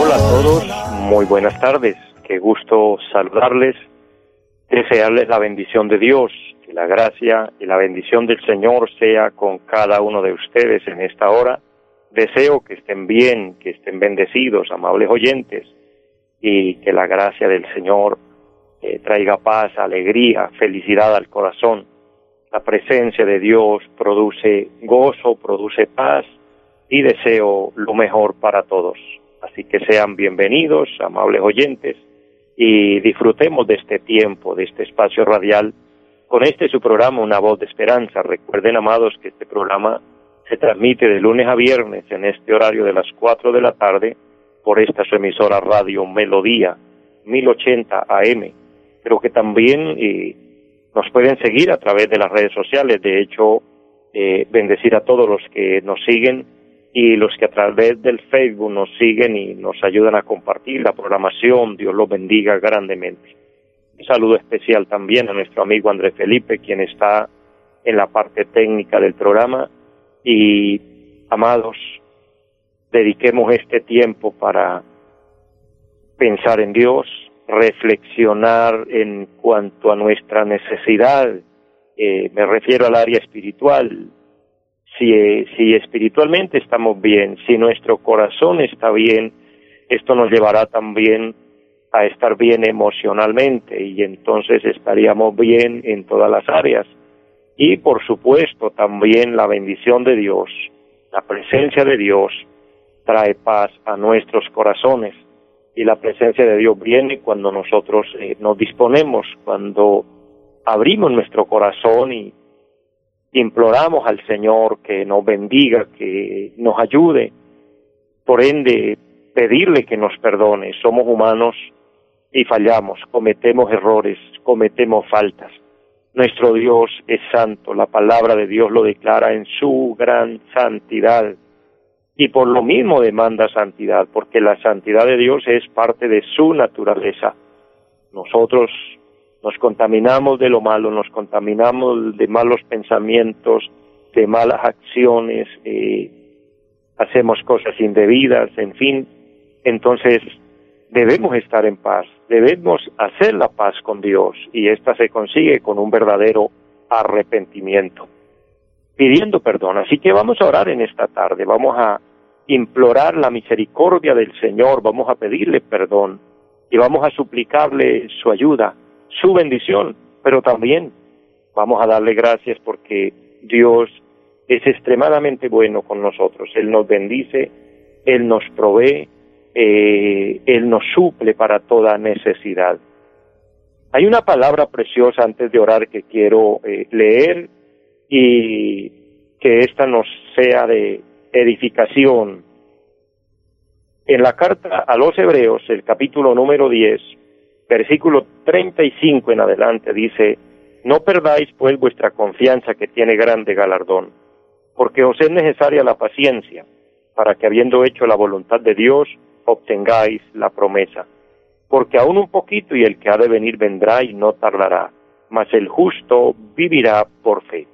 Hola a todos, muy buenas tardes. Qué gusto saludarles, desearles la bendición de Dios, que la gracia y la bendición del Señor sea con cada uno de ustedes en esta hora. Deseo que estén bien, que estén bendecidos, amables oyentes, y que la gracia del Señor eh, traiga paz, alegría, felicidad al corazón. La presencia de Dios produce gozo, produce paz, y deseo lo mejor para todos. Así que sean bienvenidos, amables oyentes, y disfrutemos de este tiempo, de este espacio radial, con este su programa Una voz de esperanza. Recuerden, amados, que este programa se transmite de lunes a viernes en este horario de las 4 de la tarde por esta su emisora radio Melodía 1080 AM, pero que también nos pueden seguir a través de las redes sociales. De hecho, eh, bendecir a todos los que nos siguen y los que a través del Facebook nos siguen y nos ayudan a compartir la programación. Dios los bendiga grandemente. Un saludo especial también a nuestro amigo Andrés Felipe, quien está en la parte técnica del programa. Y, amados, dediquemos este tiempo para pensar en Dios, reflexionar en cuanto a nuestra necesidad. Eh, me refiero al área espiritual, si, si espiritualmente estamos bien, si nuestro corazón está bien, esto nos llevará también a estar bien emocionalmente y entonces estaríamos bien en todas las áreas. Y por supuesto también la bendición de Dios, la presencia de Dios trae paz a nuestros corazones y la presencia de Dios viene cuando nosotros eh, nos disponemos, cuando abrimos nuestro corazón y imploramos al Señor que nos bendiga, que nos ayude, por ende pedirle que nos perdone. Somos humanos y fallamos, cometemos errores, cometemos faltas. Nuestro Dios es santo, la palabra de Dios lo declara en su gran santidad y por lo mismo demanda santidad, porque la santidad de Dios es parte de su naturaleza. Nosotros nos contaminamos de lo malo, nos contaminamos de malos pensamientos, de malas acciones, eh, hacemos cosas indebidas, en fin. Entonces, debemos estar en paz, debemos hacer la paz con Dios y esta se consigue con un verdadero arrepentimiento, pidiendo perdón. Así que vamos a orar en esta tarde, vamos a implorar la misericordia del Señor, vamos a pedirle perdón y vamos a suplicarle su ayuda su bendición, pero también vamos a darle gracias porque Dios es extremadamente bueno con nosotros. Él nos bendice, Él nos provee, eh, Él nos suple para toda necesidad. Hay una palabra preciosa antes de orar que quiero eh, leer y que esta nos sea de edificación. En la carta a los Hebreos, el capítulo número 10, versículo 35 en adelante dice, no perdáis pues vuestra confianza que tiene grande galardón, porque os es necesaria la paciencia, para que habiendo hecho la voluntad de Dios, obtengáis la promesa. Porque aún un poquito y el que ha de venir vendrá y no tardará, mas el justo vivirá por fe.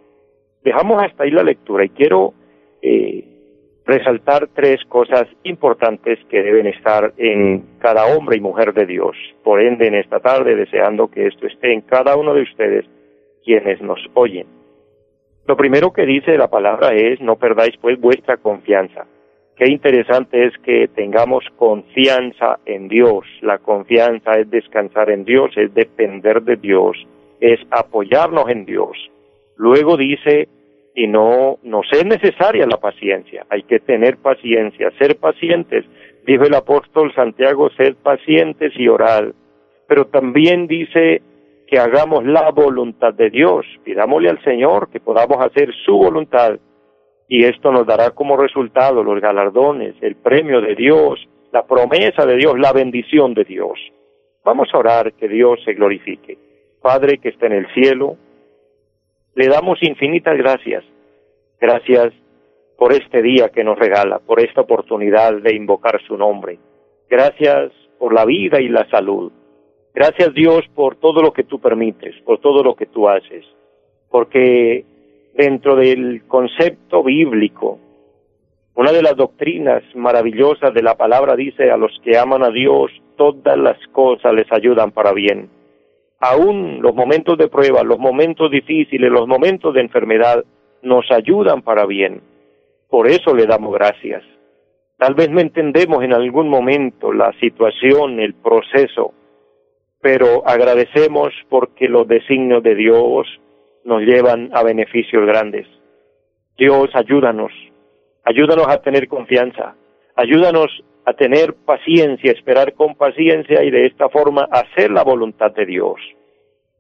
Dejamos hasta ahí la lectura y quiero eh, resaltar tres cosas importantes que deben estar en cada hombre y mujer de Dios. Por ende, en esta tarde, deseando que esto esté en cada uno de ustedes quienes nos oyen. Lo primero que dice la palabra es, no perdáis pues vuestra confianza. Qué interesante es que tengamos confianza en Dios. La confianza es descansar en Dios, es depender de Dios, es apoyarnos en Dios. Luego dice, y no nos es necesaria la paciencia, hay que tener paciencia, ser pacientes, dijo el apóstol Santiago, ser pacientes y orar, pero también dice que hagamos la voluntad de Dios, pidámosle al Señor que podamos hacer su voluntad. Y esto nos dará como resultado los galardones, el premio de Dios, la promesa de Dios, la bendición de Dios. Vamos a orar que Dios se glorifique. Padre que está en el cielo, le damos infinitas gracias. Gracias por este día que nos regala, por esta oportunidad de invocar su nombre. Gracias por la vida y la salud. Gracias Dios por todo lo que tú permites, por todo lo que tú haces, porque dentro del concepto bíblico, una de las doctrinas maravillosas de la palabra dice a los que aman a Dios, todas las cosas les ayudan para bien. Aún los momentos de prueba, los momentos difíciles, los momentos de enfermedad, nos ayudan para bien. Por eso le damos gracias. Tal vez no entendemos en algún momento la situación, el proceso, pero agradecemos porque los designios de Dios nos llevan a beneficios grandes. Dios, ayúdanos, ayúdanos a tener confianza, ayúdanos a tener paciencia, esperar con paciencia y de esta forma hacer la voluntad de Dios.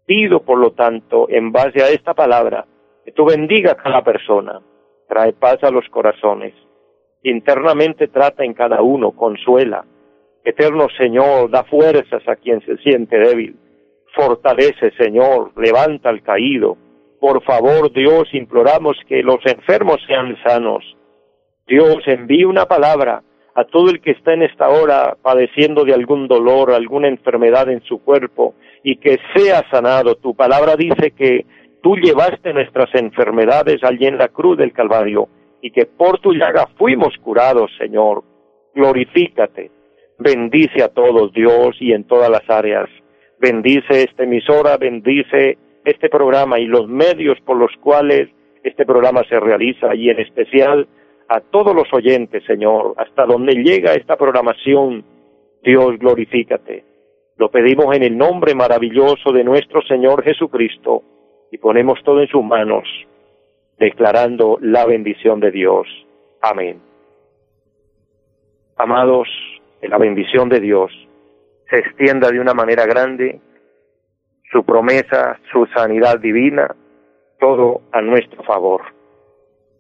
Pido, por lo tanto, en base a esta palabra, que tú bendiga a cada persona, trae paz a los corazones, internamente trata en cada uno, consuela, Eterno Señor, da fuerzas a quien se siente débil. Fortalece, Señor, levanta al caído. Por favor, Dios, imploramos que los enfermos sean sanos. Dios, envíe una palabra a todo el que está en esta hora padeciendo de algún dolor, alguna enfermedad en su cuerpo, y que sea sanado. Tu palabra dice que tú llevaste nuestras enfermedades allí en la cruz del Calvario, y que por tu llaga fuimos curados, Señor. Glorifícate bendice a todos, Dios, y en todas las áreas. Bendice esta emisora, bendice este programa y los medios por los cuales este programa se realiza y en especial a todos los oyentes, Señor, hasta donde llega esta programación, Dios, glorifícate. Lo pedimos en el nombre maravilloso de nuestro Señor Jesucristo y ponemos todo en sus manos, declarando la bendición de Dios. Amén. Amados, que la bendición de Dios se extienda de una manera grande, su promesa, su sanidad divina, todo a nuestro favor.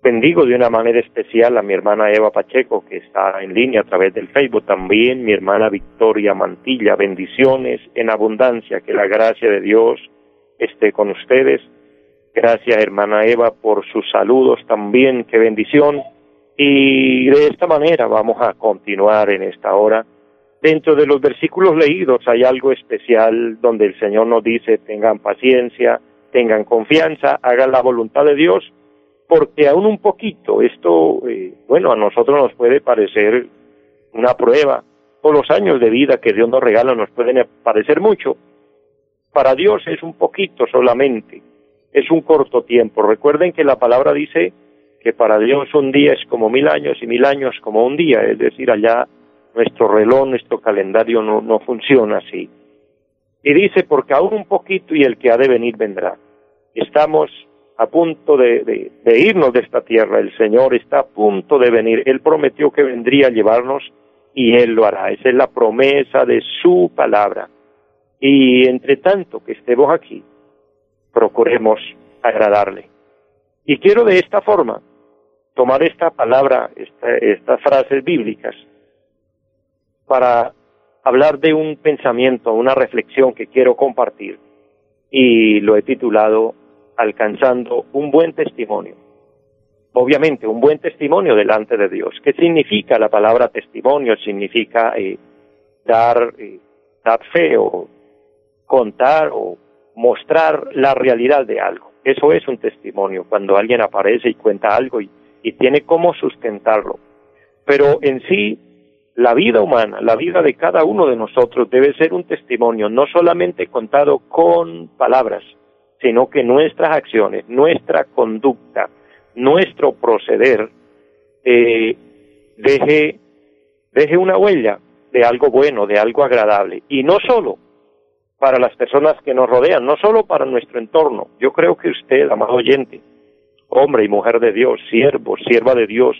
Bendigo de una manera especial a mi hermana Eva Pacheco, que está en línea a través del Facebook, también mi hermana Victoria Mantilla, bendiciones en abundancia, que la gracia de Dios esté con ustedes. Gracias hermana Eva por sus saludos también, qué bendición y de esta manera vamos a continuar en esta hora. Dentro de los versículos leídos hay algo especial donde el Señor nos dice tengan paciencia, tengan confianza, hagan la voluntad de Dios, porque aún un poquito esto, eh, bueno, a nosotros nos puede parecer una prueba, o los años de vida que Dios nos regala nos pueden parecer mucho. Para Dios es un poquito solamente, es un corto tiempo. Recuerden que la palabra dice que para Dios un día es como mil años y mil años como un día, es decir, allá nuestro reloj, nuestro calendario no, no funciona así. Y dice, porque aún un poquito y el que ha de venir vendrá. Estamos a punto de, irnos de esta tierra, el Señor está a punto de venir, Él prometió que vendría a llevarnos y Él lo hará, esa es la promesa de su palabra. Y entre tanto que estemos aquí, procuremos agradarle. Y quiero de esta forma tomar esta palabra, estas frases bíblicas, para hablar de un pensamiento, una reflexión que quiero compartir y lo he titulado Alcanzando un buen testimonio. Obviamente, un buen testimonio delante de Dios. ¿Qué significa la palabra testimonio? Significa eh, dar, eh, dar fe o contar o mostrar la realidad de algo. Eso es un testimonio, cuando alguien aparece y cuenta algo y y tiene cómo sustentarlo. Pero en sí, la vida humana, la vida de cada uno de nosotros debe ser un testimonio, no solamente contado con palabras, sino que nuestras acciones, nuestra conducta, nuestro proceder eh, deje, deje una huella de algo bueno, de algo agradable. Y no solo para las personas que nos rodean, no solo para nuestro entorno. Yo creo que usted, amado oyente, hombre y mujer de Dios, siervo, sierva de Dios,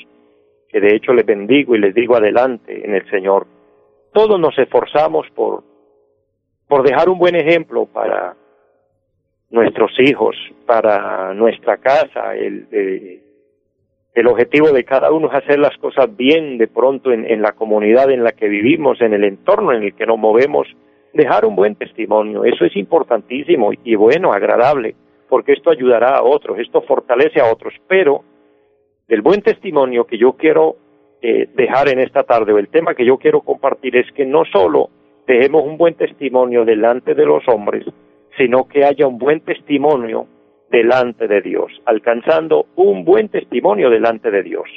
que de hecho les bendigo y les digo adelante en el Señor. Todos nos esforzamos por, por dejar un buen ejemplo para nuestros hijos, para nuestra casa, el, el objetivo de cada uno es hacer las cosas bien de pronto en, la comunidad en la que vivimos, en el entorno en el que nos movemos, dejar un buen testimonio. Eso es importantísimo y bueno, agradable, porque esto ayudará a otros, esto fortalece a otros. Pero el buen testimonio que yo quiero eh, dejar en esta tarde, o el tema que yo quiero compartir, es que no solo dejemos un buen testimonio delante de los hombres, sino que haya un buen testimonio delante de Dios, alcanzando un buen testimonio delante de Dios.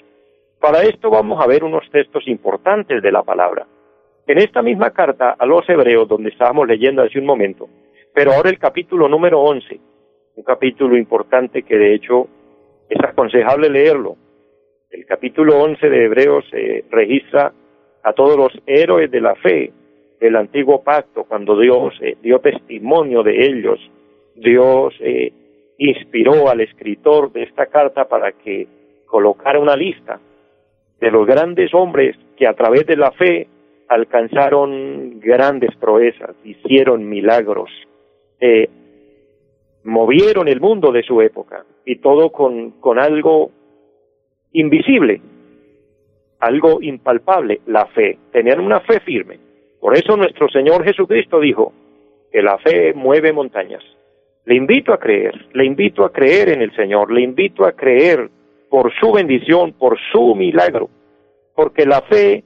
Para esto vamos a ver unos textos importantes de la palabra. En esta misma carta a los hebreos, donde estábamos leyendo hace un momento, pero ahora el capítulo número 11, un capítulo importante que de hecho es aconsejable leerlo. El capítulo 11 de Hebreos eh, registra a todos los héroes de la fe del antiguo pacto, cuando Dios eh, dio testimonio de ellos, Dios eh, inspiró al escritor de esta carta para que colocara una lista de los grandes hombres que a través de la fe alcanzaron grandes proezas, hicieron milagros, eh, movieron el mundo de su época y todo con, con algo invisible, algo impalpable, la fe. Tenían una fe firme. Por eso nuestro Señor Jesucristo dijo que la fe mueve montañas. Le invito a creer, le invito a creer en el Señor, le invito a creer por su bendición, por su milagro, porque la fe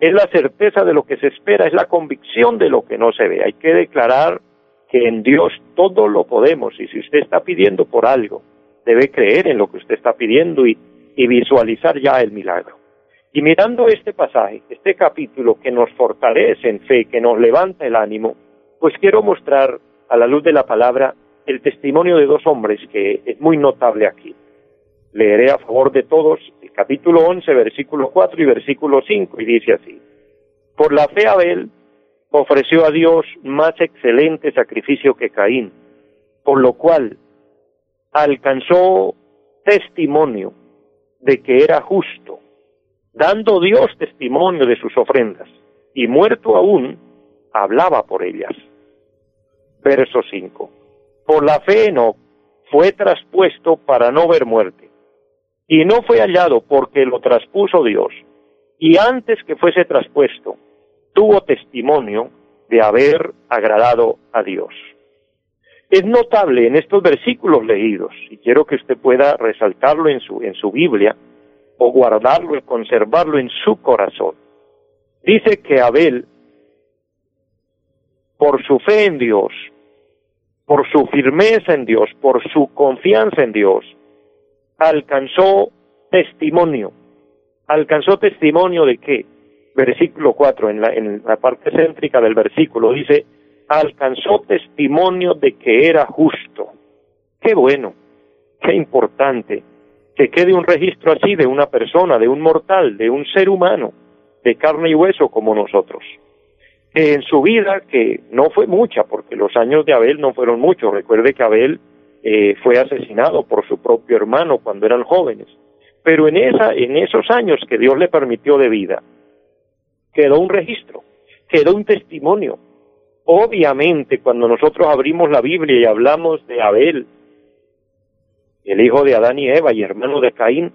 es la certeza de lo que se espera, es la convicción de lo que no se ve. Hay que declarar que en Dios todo lo podemos y si usted está pidiendo por algo, debe creer en lo que usted está pidiendo y, y visualizar ya el milagro. Y mirando este pasaje, este capítulo que nos fortalece en fe, que nos levanta el ánimo, pues quiero mostrar a la luz de la palabra el testimonio de dos hombres que es muy notable aquí. Leeré a favor de todos el capítulo 11, versículo 4 y versículo 5, y dice así. Por la fe Abel ofreció a Dios más excelente sacrificio que Caín, por lo cual alcanzó testimonio de que era justo, dando Dios testimonio de sus ofrendas, y muerto aún, hablaba por ellas. Verso 5. Por la fe no fue traspuesto para no ver muerte, y no fue hallado porque lo traspuso Dios, y antes que fuese traspuesto, tuvo testimonio de haber agradado a Dios. Es notable en estos versículos leídos, y quiero que usted pueda resaltarlo en su, en su Biblia, o guardarlo y conservarlo en su corazón. Dice que Abel, por su fe en Dios, por su firmeza en Dios, por su confianza en Dios, alcanzó testimonio. ¿Alcanzó testimonio de qué? Versículo 4, en la, en la parte céntrica del versículo, dice, alcanzó testimonio de que era justo. Qué bueno, qué importante que quede un registro así de una persona, de un mortal, de un ser humano, de carne y hueso como nosotros en su vida, que no fue mucha, porque los años de Abel no fueron muchos. Recuerde que Abel eh, fue asesinado por su propio hermano cuando eran jóvenes. Pero en, esa, en esos años que Dios le permitió de vida, quedó un registro, quedó un testimonio. Obviamente, cuando nosotros abrimos la Biblia y hablamos de Abel, el hijo de Adán y Eva y hermano de Caín,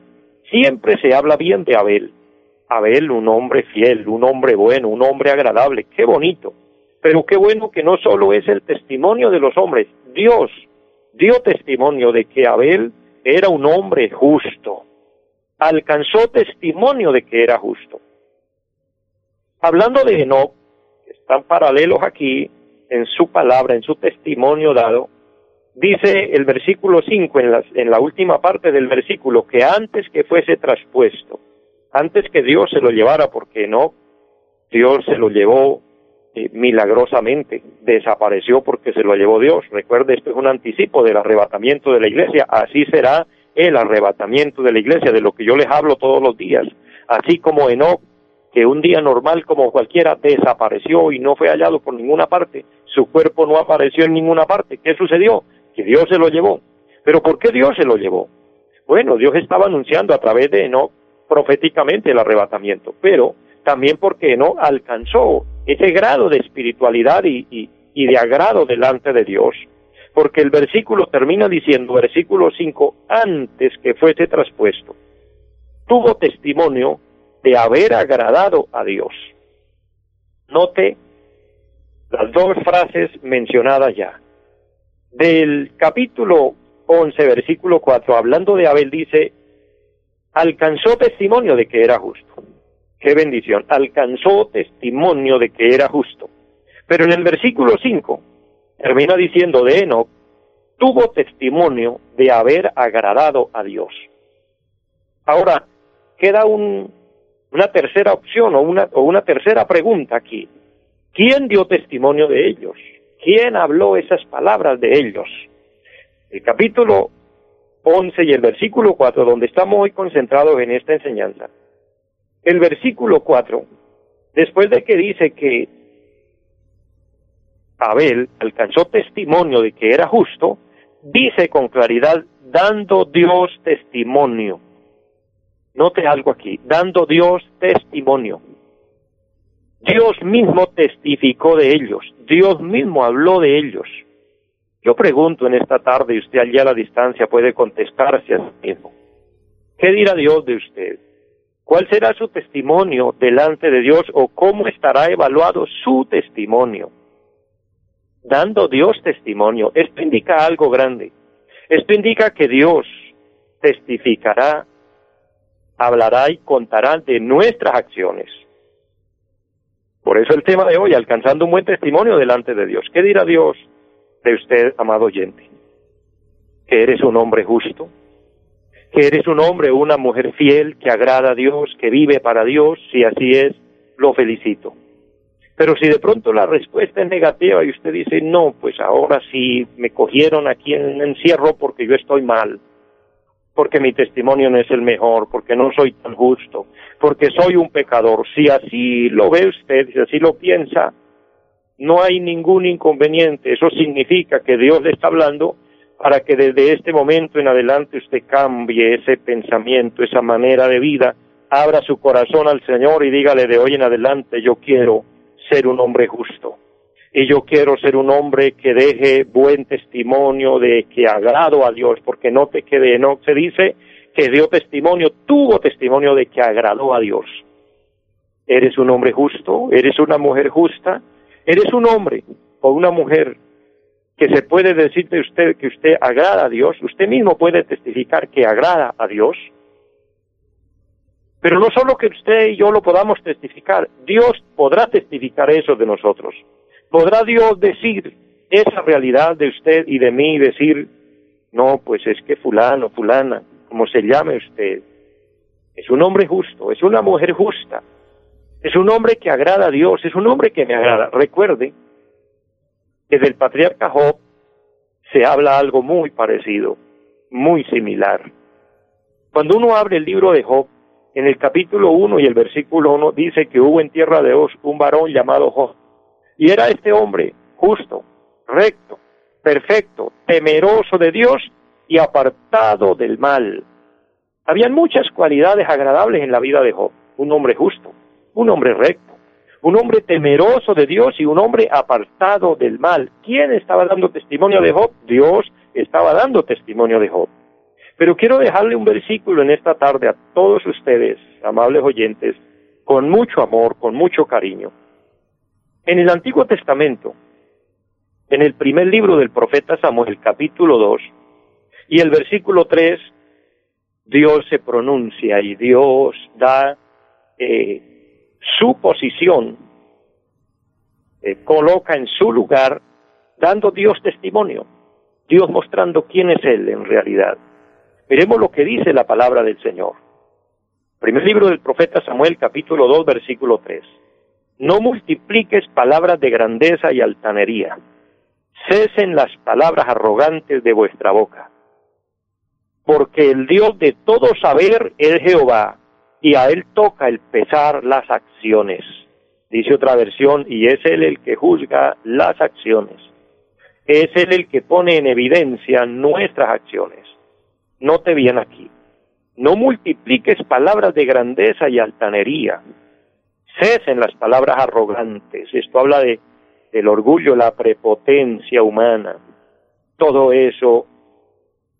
siempre se habla bien de Abel. Abel, un hombre fiel, un hombre bueno, un hombre agradable, qué bonito. Pero qué bueno que no solo es el testimonio de los hombres, Dios dio testimonio de que Abel era un hombre justo, alcanzó testimonio de que era justo. Hablando de Enoch, están paralelos aquí en su palabra, en su testimonio dado, dice el versículo 5 en, en la última parte del versículo que antes que fuese traspuesto, antes que Dios se lo llevara, porque no, Dios se lo llevó eh, milagrosamente, desapareció porque se lo llevó Dios. Recuerde, esto es un anticipo del arrebatamiento de la iglesia, así será el arrebatamiento de la iglesia, de lo que yo les hablo todos los días. Así como Enoch, que un día normal como cualquiera desapareció y no fue hallado por ninguna parte, su cuerpo no apareció en ninguna parte. ¿Qué sucedió? Que Dios se lo llevó. ¿Pero por qué Dios se lo llevó? Bueno, Dios estaba anunciando a través de Enoch proféticamente el arrebatamiento, pero también porque no alcanzó ese grado de espiritualidad y, y, de agrado delante de Dios. Porque el versículo termina diciendo, versículo 5, antes que fuese traspuesto. tuvo testimonio de haber agradado a Dios. Note las dos frases mencionadas ya. Del capítulo 11, versículo 4, hablando de Abel, dice, alcanzó testimonio de que era justo. Qué bendición, alcanzó testimonio de que era justo. Pero en el versículo 5 termina diciendo de Enoch, tuvo testimonio de haber agradado a Dios. Ahora, queda un, una tercera opción o una, o una tercera pregunta aquí. ¿Quién dio testimonio de ellos? ¿Quién habló esas palabras de ellos? El capítulo 11 y el versículo 4, donde estamos hoy concentrados en esta enseñanza. El versículo 4, después de que dice que Abel alcanzó testimonio de que era justo, dice con claridad, dando Dios testimonio. Note algo aquí, dando Dios testimonio. Dios mismo testificó de ellos, Dios mismo habló de ellos. Yo pregunto en esta tarde, y usted allí a la distancia puede contestarse a sí mismo. ¿Qué dirá Dios de usted? ¿Cuál será su testimonio delante de Dios o cómo estará evaluado su testimonio? Dando Dios testimonio. Esto indica algo grande. Esto indica que Dios testificará hablará y contará de nuestras acciones. Por eso el tema de hoy, alcanzando un buen testimonio delante de Dios. ¿Qué dirá Dios de usted, amado oyente? Que eres un hombre justo, que eres un hombre o una mujer fiel, que agrada a Dios, que vive para Dios, si así es, lo felicito. Pero si de pronto la respuesta es negativa y usted dice, no, pues ahora sí me cogieron aquí en encierro porque yo estoy mal, porque mi testimonio no es el mejor, porque no soy tan justo, porque soy un pecador. Si así lo ve usted, si así lo piensa, no hay ningún inconveniente. Eso significa que Dios le está hablando para que desde este momento en adelante usted cambie ese pensamiento, esa manera de vida, abra su corazón al Señor y dígale de hoy en adelante, yo quiero ser un hombre justo y yo quiero ser un hombre que deje buen testimonio de que agrado a Dios, porque no te quede, no se dice que dio testimonio, tuvo testimonio de que agradó a Dios. Eres un hombre justo, eres una mujer justa, eres un hombre o una mujer que se puede decir de usted que usted agrada a Dios, usted mismo puede testificar que agrada a Dios. Pero no solo que usted y yo lo podamos testificar, Dios podrá testificar eso de nosotros. ¿Podrá Dios decir esa realidad de usted y de mí, decir, no, pues es que fulano, fulana, como se llame usted, es un hombre justo, es una mujer justa, es un hombre que agrada a Dios, es un hombre que me agrada. Recuerde que del patriarca Job se habla algo muy parecido, muy similar. Cuando uno abre el libro de Job, en el capítulo 1 y el versículo 1 dice que hubo en tierra de Oz un varón llamado Job, y era este hombre justo, recto, perfecto, temeroso de Dios y apartado del mal. Habían muchas cualidades agradables en la vida de Job. Un hombre justo, un hombre recto, un hombre temeroso de Dios y un hombre apartado del mal. ¿Quién estaba dando testimonio de Job? Dios estaba dando testimonio de Job. Pero quiero dejarle un versículo en esta tarde a todos ustedes, amables oyentes, con mucho amor, con mucho cariño. En el Antiguo Testamento, en el primer libro del profeta Samuel, capítulo 2, y el versículo 3, Dios se pronuncia y Dios da eh, su posición, eh, coloca en su lugar, dando Dios testimonio, Dios mostrando quién es Él en realidad. Miremos lo que dice la palabra del Señor. Primer libro del profeta Samuel, capítulo 2, versículo 3. No multipliques palabras de grandeza y altanería. Cesen las palabras arrogantes de vuestra boca. Porque el Dios de todo saber es Jehová, y a él toca el pesar las acciones. Dice otra versión, y es él el que juzga las acciones. Es él el que pone en evidencia nuestras acciones. Note bien aquí. No multipliques palabras de grandeza y altanería cesen las palabras arrogantes. Esto habla de el orgullo, la prepotencia humana. Todo eso,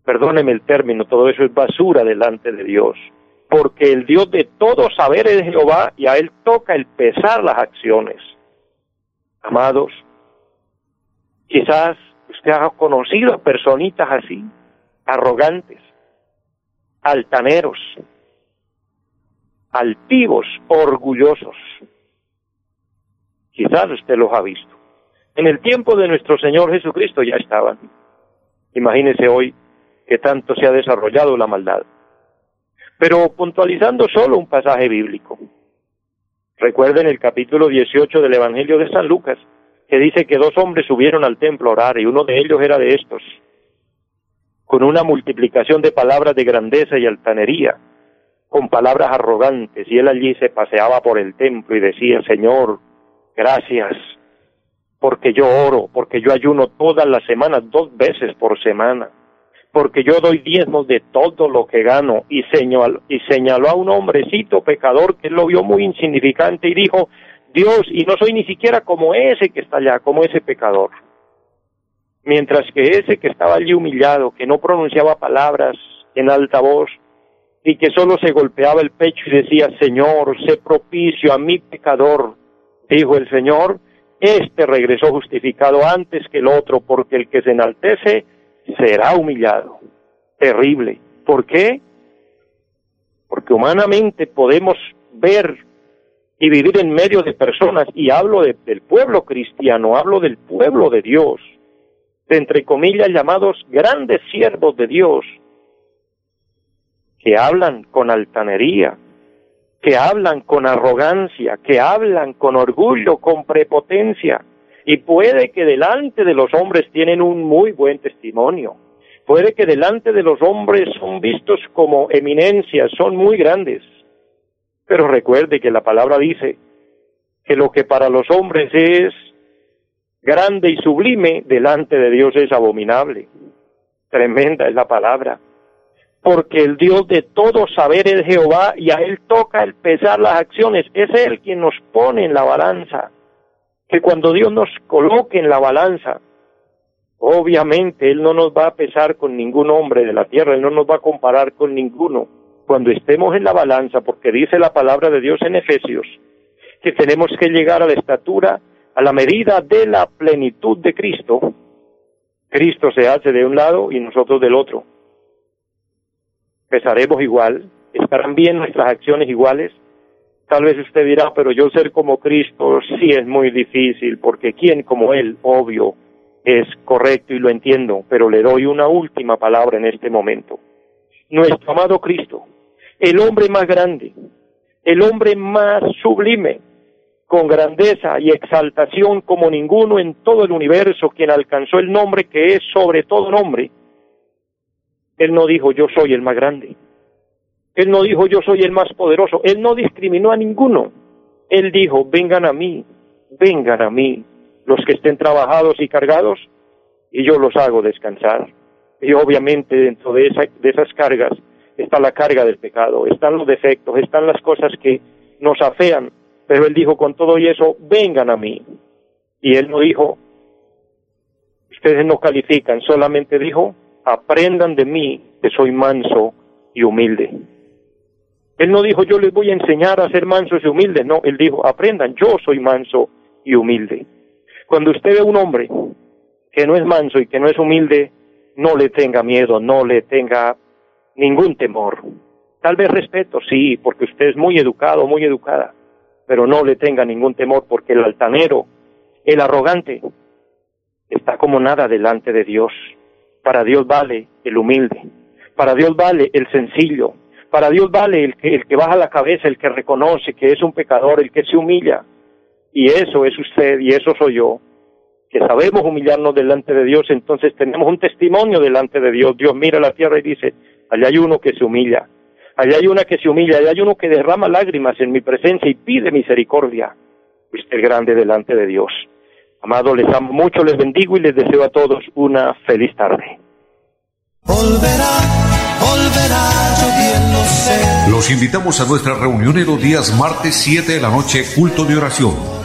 perdóneme el término, todo eso es basura delante de Dios. porque el Dios de todo saber es Jehová y a él toca el pesar las acciones. Amados, quizás usted ha conocido personitas así, arrogantes, altaneros, altivos, orgullosos. Quizás usted los ha visto. En el tiempo de nuestro Señor Jesucristo ya estaban. Imagínese hoy que tanto se ha desarrollado la maldad. Pero puntualizando solo un pasaje bíblico. Recuerden el capítulo 18 del Evangelio de San Lucas, que dice que dos hombres subieron al templo a orar y uno de ellos era de estos, con una multiplicación de palabras de grandeza y altanería, con palabras arrogantes, y él allí se paseaba por el templo y decía, Señor, gracias, porque yo oro, porque yo ayuno todas las semanas, dos veces por semana, porque yo doy diezmos de todo lo que gano, y señaló, y señaló a un hombrecito pecador que lo vio muy insignificante y dijo, Dios, y no soy ni siquiera como ese que está allá, como ese pecador. Mientras que ese que estaba allí humillado, que no pronunciaba palabras en alta voz, y que solo se golpeaba el pecho y decía, Señor, sé propicio a mi pecador, dijo el Señor, este regresó justificado antes que el otro, porque el que se enaltece será humillado. Terrible. ¿Por qué? Porque humanamente podemos ver y vivir en medio de personas, y hablo del pueblo cristiano, hablo del pueblo de Dios, de entre comillas llamados grandes siervos de Dios, que hablan con altanería, que hablan con arrogancia, que hablan con orgullo, con prepotencia, y puede que delante de los hombres tienen un muy buen testimonio, puede que delante de los hombres son vistos como eminencias, son muy grandes, pero recuerde que la palabra dice que lo que para los hombres es grande y sublime, delante de Dios es abominable. Tremenda es la palabra. Porque el Dios de todo saber es Jehová y a Él toca el pesar las acciones. Es Él quien nos pone en la balanza. Que cuando Dios nos coloque en la balanza, obviamente Él no nos va a pesar con ningún hombre de la tierra, Él no nos va a comparar con ninguno cuando estemos en la balanza, porque dice la palabra de Dios en Efesios, que tenemos que llegar a la estatura, a la medida de la plenitud de Cristo, Cristo se hace de un lado y nosotros del otro. Pesaremos igual, estarán bien nuestras acciones iguales. Tal vez usted dirá, pero yo ser como Cristo sí es muy difícil, porque ¿quién como Él? Obvio, es correcto y lo entiendo, pero le doy una última palabra en este momento. Nuestro amado Cristo, el hombre más grande, el hombre más sublime, con grandeza y exaltación como ninguno en todo el universo, quien alcanzó el nombre que es sobre todo nombre. Él no dijo yo soy el más grande. Él no dijo yo soy el más poderoso. Él no discriminó a ninguno. Él dijo vengan a mí, vengan a mí, los que estén trabajados y cargados, y yo los hago descansar. Y obviamente dentro de, esa, de esas cargas está la carga del pecado, están los defectos, están las cosas que nos afean, pero él dijo con todo y eso, vengan a mí. Y él no dijo, ustedes no califican, solamente dijo, aprendan de mí que soy manso y humilde. Él no dijo, yo les voy a enseñar a ser mansos y humildes, no, él dijo, aprendan, yo soy manso y humilde. Cuando usted ve a un hombre que no es manso y que no es humilde, no le tenga miedo, no le tenga ningún temor. Tal vez respeto, sí, porque usted es muy educado, muy educada, pero no le tenga ningún temor porque el altanero, el arrogante, está como nada delante de Dios. Para Dios vale el humilde, para Dios vale el sencillo, para Dios vale el que, el que baja la cabeza, el que reconoce que es un pecador, el que se humilla. Y eso es usted y eso soy yo, que sabemos humillarnos delante de Dios, entonces tenemos un testimonio delante de Dios. Dios mira la tierra y dice, allá hay uno que se humilla, allá hay una que se humilla, allá hay uno que derrama lágrimas en mi presencia y pide misericordia. Usted grande delante de Dios. Amado, les amo mucho, les bendigo y les deseo a todos una feliz tarde. Los invitamos a nuestra reunión en los días martes 7 de la noche, culto de oración